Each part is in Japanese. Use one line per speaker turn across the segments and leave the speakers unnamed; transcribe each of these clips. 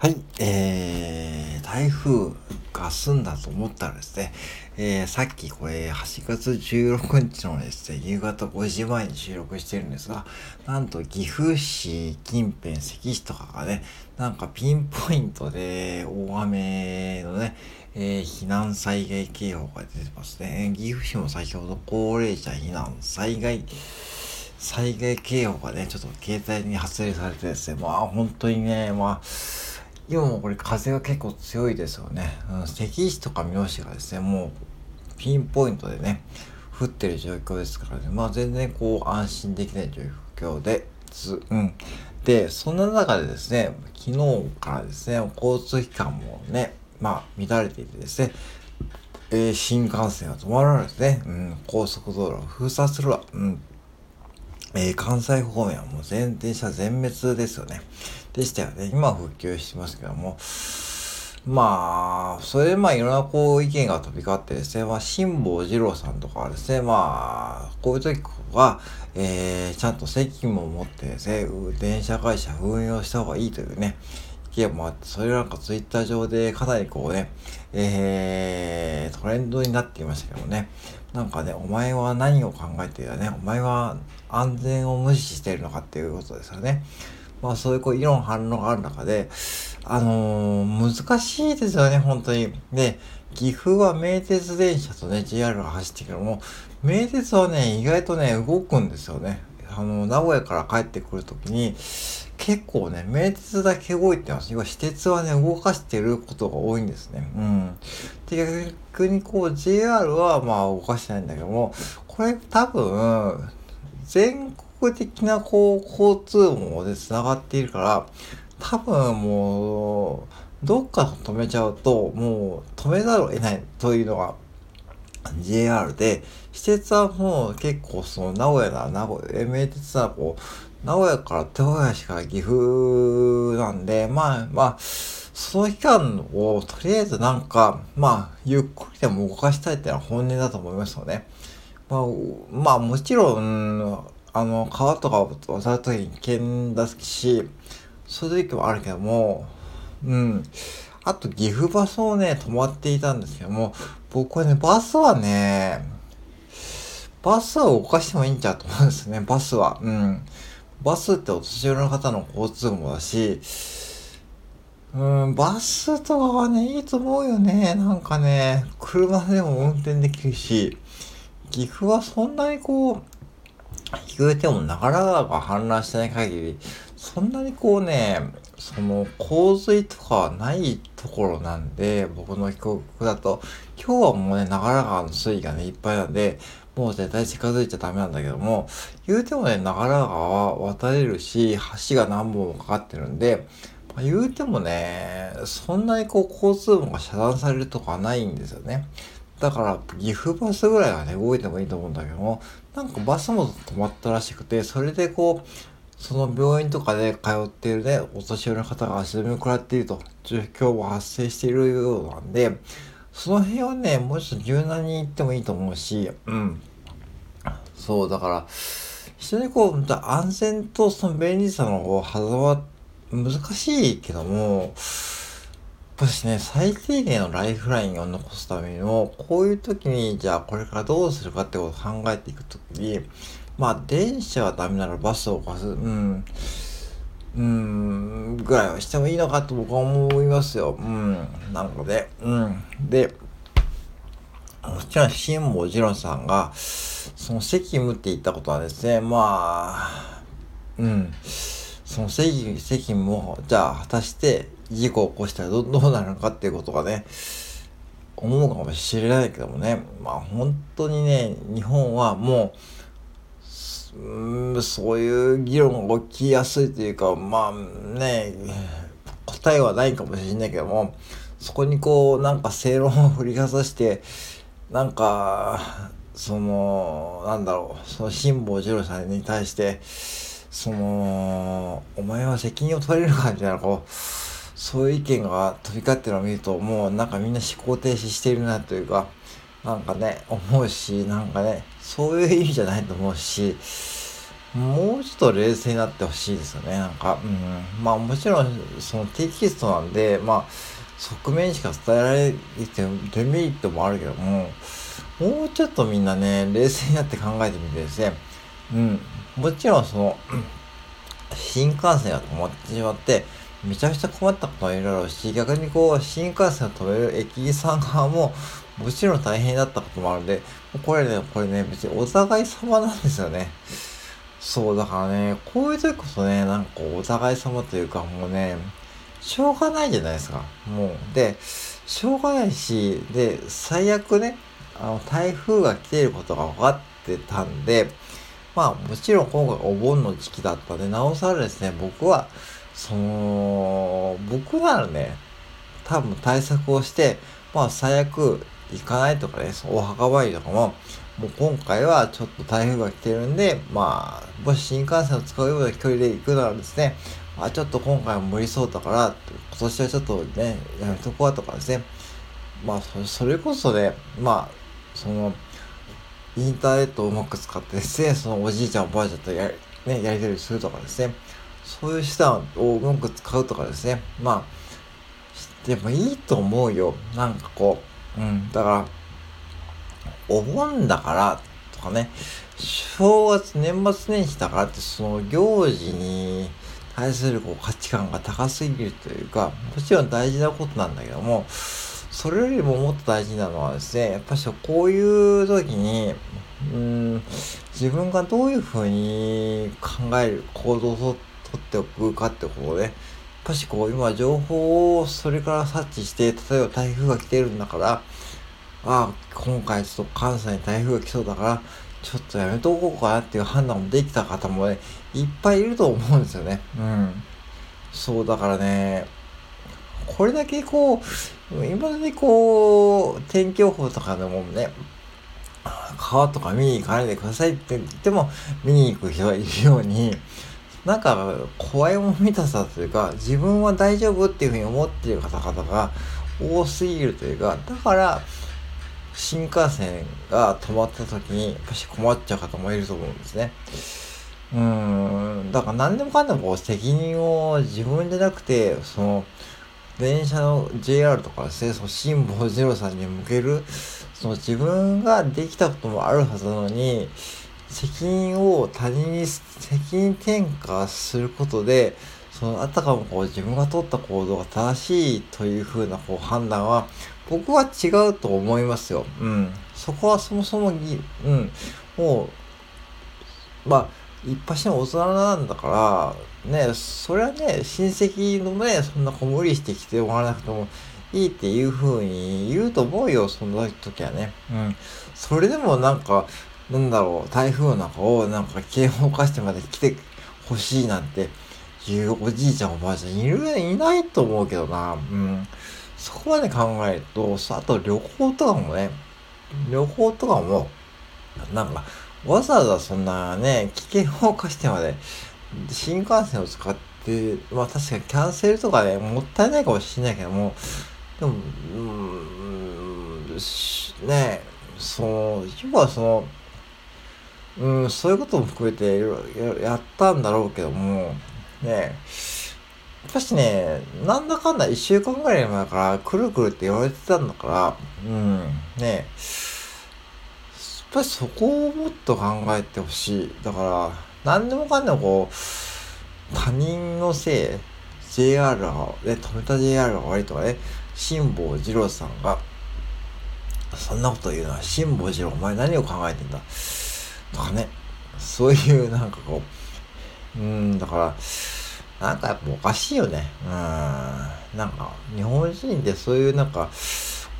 はい、えー、台風が済んだと思ったらですね、えー、さっきこれ8月16日のですね、夕方5時前に収録してるんですが、なんと岐阜市近辺、関市とかがね、なんかピンポイントで大雨のね、えー、避難災害警報が出てますね。岐阜市も先ほど高齢者避難災害災害警報がね、ちょっと携帯に発令されてですね、まあ本当にね、まあ、今もこれ風が結構強いですよね。うん、関市とか三好がですね、もうピンポイントでね、降ってる状況ですからね、まあ全然こう安心できない状況です。うん。で、そんな中でですね、昨日からですね、交通機関もね、まあ乱れていてですね、えー、新幹線は止まらないですね。うん、高速道路を封鎖するわ。うん。えー、関西方面はもう全電車全滅ですよね。でしたよね。今復旧してますけども。まあ、それでまあいろんなこう意見が飛び交ってですね、まあ辛坊二郎さんとかですね、まあ、こういう時は、えー、ちゃんと責務を持ってですね、電車会社運用した方がいいというね、意見もあって、それなんかツイッター上でかなりこうね、えー、トレンドになっていましたけどね、なんかね、お前は何を考えているね、お前は安全を無視しているのかっていうことですよね。まあそういうこう議論反論がある中で、あのー、難しいですよね、本当に。で、岐阜は名鉄電車とね、JR が走ってるけども、名鉄はね、意外とね、動くんですよね。あの、名古屋から帰ってくるときに、結構ね、名鉄だけ動いてます。要は私鉄はね、動かしてることが多いんですね。うん。で、逆にこう、JR はまあ動かしてないんだけども、これ多分、全国国的なこう交通網で繋がっているから、多分もう、どっか止めちゃうと、もう止めざるを得ないというのが JR で、施設はもう結構その名古屋な、名古屋、名鉄はこう、名古屋から豊橋から岐阜なんで、まあまあ、その期間をとりあえずなんか、まあ、ゆっくりでも動かしたいっていうのは本音だと思いますよね。まあ、まあもちろん、あの、川とかを渡るときに危険だし、そういう時もあるけども、うん。あと、岐阜バスをね、止まっていたんですけども、僕はね、バスはね、バスは動かしてもいいんちゃうと思うんですね、バスは。うん。バスってお年寄りの方の交通網だし、うん、バスとかはね、いいと思うよね。なんかね、車でも運転できるし、岐阜はそんなにこう、言うても長良川が氾濫してない限り、そんなにこうね、その洪水とかはないところなんで、僕の記憶だと、今日はもうね、長良川の水位がね、いっぱいなんで、もう絶対近づいちゃダメなんだけども、言うてもね、長良川は渡れるし、橋が何本もかかってるんで、まあ、言うてもね、そんなにこう交通網が遮断されるとかはないんですよね。だから、岐阜バスぐらいはね、動いてもいいと思うんだけども、なんかバスも止まったらしくて、それでこう、その病院とかで通っているね、お年寄りの方が足止めを食らっていると、状況も発生しているようなんで、その辺はね、もうちょっと柔軟に行ってもいいと思うし、うん。そう、だから、非常にこう、安全とその便利さのこう、狭間、難しいけども、ぱしね、最低限のライフラインを残すためにも、こういう時に、じゃあこれからどうするかってことを考えていくときに、まあ、電車はダメならバスを貸す、うん、うん、ぐらいはしてもいいのかと僕は思いますよ。うん、なので、うん。で、もちろん、辛坊治郎さんが、その責務って言ったことはですね、まあ、うん、その責務を、じゃあ果たして、事故を起こしたらどうなるのかっていうことがね、思うかもしれないけどもね、まあ本当にね、日本はもう、うんそういう議論が起きやすいというか、まあね、答えはないかもしれないけども、そこにこう、なんか正論を振りかざして、なんか、その、なんだろう、その辛坊治郎さんに対して、その、お前は責任を取れるかみたいな、こう、そういう意見が飛び交ってるのを見ると、もうなんかみんな思考停止しているなというか、なんかね、思うし、なんかね、そういう意味じゃないと思うし、もうちょっと冷静になってほしいですよね。なんか、うん。まあもちろん、そのテキストなんで、まあ、側面しか伝えられてデメリットもあるけども、もうちょっとみんなね、冷静になって考えてみてですね、うん。もちろんその、新幹線が止まってしまって、めちゃくちゃ困ったこともいるだろうし、逆にこう、新幹線を止める駅員さん側も、もちろん大変だったこともあるんで、これね、これね、別にお互い様なんですよね。そう、だからね、こういう時こそね、なんかお互い様というか、もうね、しょうがないじゃないですか。もう。で、しょうがないし、で、最悪ね、あの、台風が来ていることが分かってたんで、まあ、もちろん今回お盆の時期だったんで、なおさらですね、僕は、その、僕ならね、多分対策をして、まあ、最悪行かないとかね、お墓参りとかも、もう今回はちょっと台風が来てるんで、まあ、もし新幹線を使うような距離で行くならですね、あ、ちょっと今回は無理そうだから、今年はちょっとね、やめとこうとかですね、まあ、それこそね、まあ、その、インターネットをうまく使ってですね、そのおじいちゃんおばあちゃんとや,、ね、やり取りするとかですね、そういう手段をうまく使うとかですね、まあ、でもいいと思うよ。なんかこう、うん、だから、お盆だからとかね、正月、年末年始だからって、その行事に対するこう価値観が高すぎるというか、もちろん大事なことなんだけども、それよりももっと大事なのはですね、やっぱしこういう時に、うん、自分がどういうふうに考える行動をとっておくかってことで、やっぱしこう今情報をそれから察知して、例えば台風が来てるんだから、ああ、今回ちょっと関西に台風が来そうだから、ちょっとやめとこうかなっていう判断もできた方もね、いっぱいいると思うんですよね。うん。そう、だからね、これだけこう、今までこう、天気予報とかでもね、川とか見に行かないでくださいって言っても見に行く人がいるように、なんか怖いも見たさというか、自分は大丈夫っていうふうに思っている方々が多すぎるというか、だから、新幹線が止まった時に、やっぱし困っちゃう方もいると思うんですね。うーん、だから何でもかんでもこう責任を自分じゃなくて、その、電車の JR とかですね、その辛坊二郎さんに向ける、その自分ができたこともあるはずなのに、責任を他人に責任転嫁することで、そのあたかもこう自分が取った行動が正しいというふうなこう判断は僕は違うと思いますよ。うん。そこはそもそもぎ、うん。もう、まあ、一発の大人なんだから、ね、それはね、親戚のね、そんなこう無理してきてもらわなくてもいいっていう風に言うと思うよ、その時はね。うん。それでもなんか、なんだろう、台風の中をなんか警報化してまで来てほしいなんていうおじいちゃんおばあちゃんいる、いないと思うけどな。うん。そこまで考えると、あと旅行とかもね、旅行とかも、なんか、わざわざそんなね、危険を冒してまで、新幹線を使って、まあ確かにキャンセルとかね、もったいないかもしれないけども、でも、うん、ねその、要はその、うん、そういうことも含めてやったんだろうけども、ねやっぱしね、なんだかんだ一週間ぐらい前からくるくるって言われてたんだから、うん、ねやっぱりそこをもっと考えてほしい。だから、なんでもかんでもこう、他人のせい、JR が、ね、止めた JR が悪いとかね、辛坊二郎さんが、そんなこと言うのは、辛坊二郎、お前何を考えてんだ？とかね、そういうなんかこう、うん、だから、なんかやっぱおかしいよね。うん。なんか、日本人ってそういうなんか、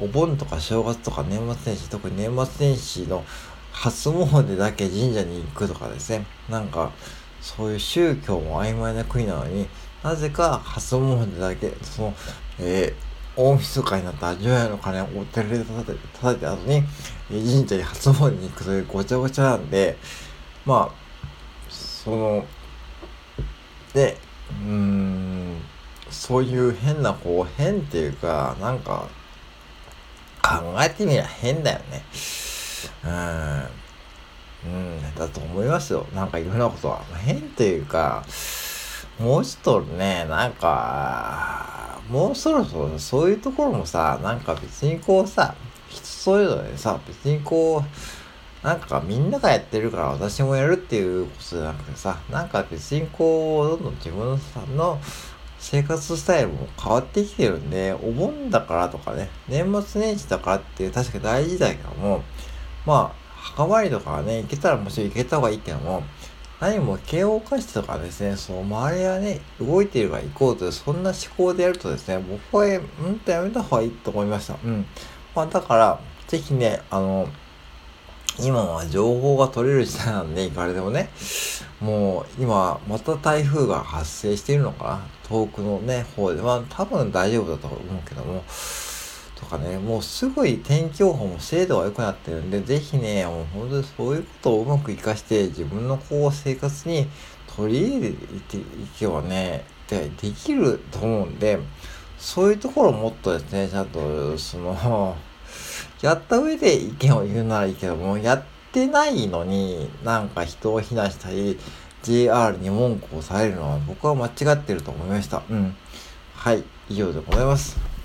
お盆とか正月とか年末年始、特に年末年始の初詣だけ神社に行くとかですね。なんか、そういう宗教も曖昧な国なのに、なぜか初詣だけ、その、えー、大晦日になった除夜の鐘をお寺で叩いて、叩いた後に、神社に初詣に行くというごちゃごちゃなんで、まあ、その、で、うーん、そういう変な、こう、変っていうか、なんか、考えてみりゃ変だよね。うん。うん、だと思いますよ。なんかいろんなことは。変というか、もうちょっとね、なんか、もうそろそろそういうところもさ、なんか別にこうさ、人それぞれさ、別にこう、なんかみんながやってるから私もやるっていうことじゃなくてさ、なんか別にこう、どんどん自分のさんの生活スタイルも変わってきてるんで、お盆だからとかね、年末年始だからっていう確か大事だけども、まあ、墓参りとかね、行けたらもちろん行けた方がいいけども、何も慶応化してとかですね、その周りがね、動いてるから行こうという、そんな思考でやるとですね、僕は、うんとやめた方がいいと思いました。うん。まあだから、ぜひね、あの、今は情報が取れる時代なんで、行かれてもね、もう今、また台風が発生しているのかな遠くのね、方では、多分大丈夫だと思うけども、とかね、もうすごい天気予報も精度が良くなってるんで、ぜひね、もう本当にそういうことをうまく活かして、自分のこう生活に取り入れていけばね、でできると思うんで、そういうところをもっとですね、ちゃんと、その、やった上で意見を言うならいいけども、やってないのになんか人を非難したり、JR に文句をされるのは僕は間違ってると思いました。うん。はい、以上でございます。